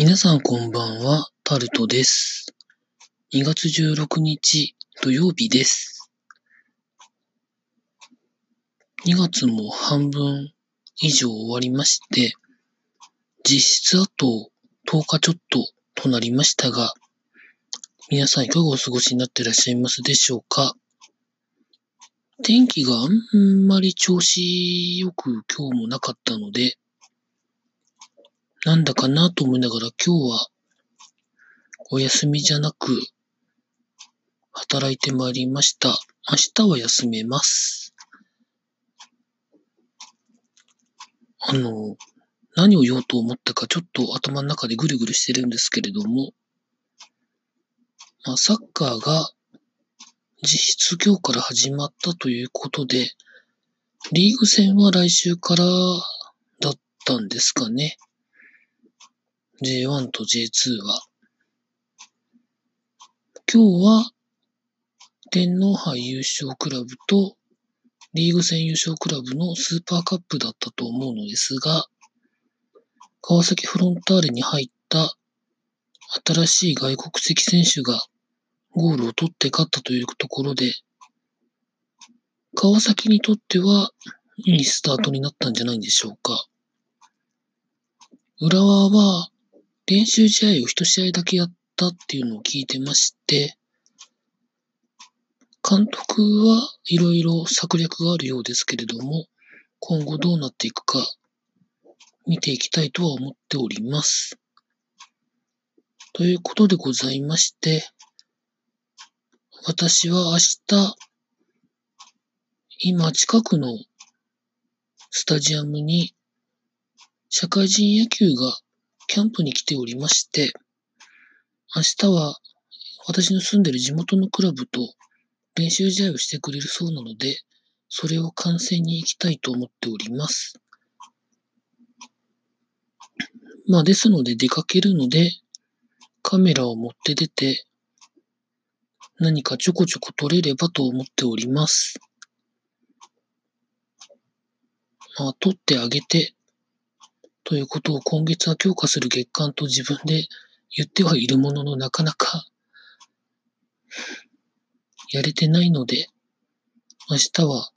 皆さんこんばんは、タルトです。2月16日土曜日です。2月も半分以上終わりまして、実質あと10日ちょっととなりましたが、皆さんいかがお過ごしになっていらっしゃいますでしょうか？天気があんまり調子よく今日もなかったので、なんだかなと思いながら今日はお休みじゃなく働いてまいりました。明日は休めます。あの、何を言おうと思ったかちょっと頭の中でぐるぐるしてるんですけれども、まあ、サッカーが実質今日から始まったということで、リーグ戦は来週からだったんですかね。J1 と J2 は。今日は天皇杯優勝クラブとリーグ戦優勝クラブのスーパーカップだったと思うのですが、川崎フロンターレに入った新しい外国籍選手がゴールを取って勝ったというところで、川崎にとってはいいスタートになったんじゃないんでしょうか。浦和は練習試合を一試合だけやったっていうのを聞いてまして、監督はいろいろ策略があるようですけれども、今後どうなっていくか見ていきたいとは思っております。ということでございまして、私は明日、今近くのスタジアムに社会人野球がキャンプに来ておりまして、明日は私の住んでる地元のクラブと練習試合をしてくれるそうなので、それを観戦に行きたいと思っております。まあですので出かけるので、カメラを持って出て、何かちょこちょこ撮れればと思っております。まあ撮ってあげて、ということを今月は強化する月間と自分で言ってはいるもののなかなかやれてないので、明日は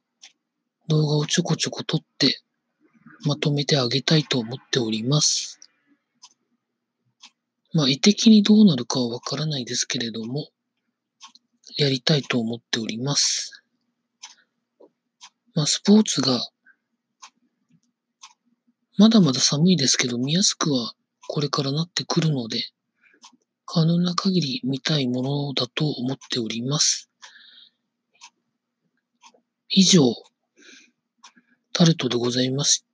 動画をちょこちょこ撮ってまとめてあげたいと思っております。まあ、意的にどうなるかはわからないですけれども、やりたいと思っております。まあ、スポーツがまだまだ寒いですけど、見やすくはこれからなってくるので、可能な限り見たいものだと思っております。以上、タルトでございまし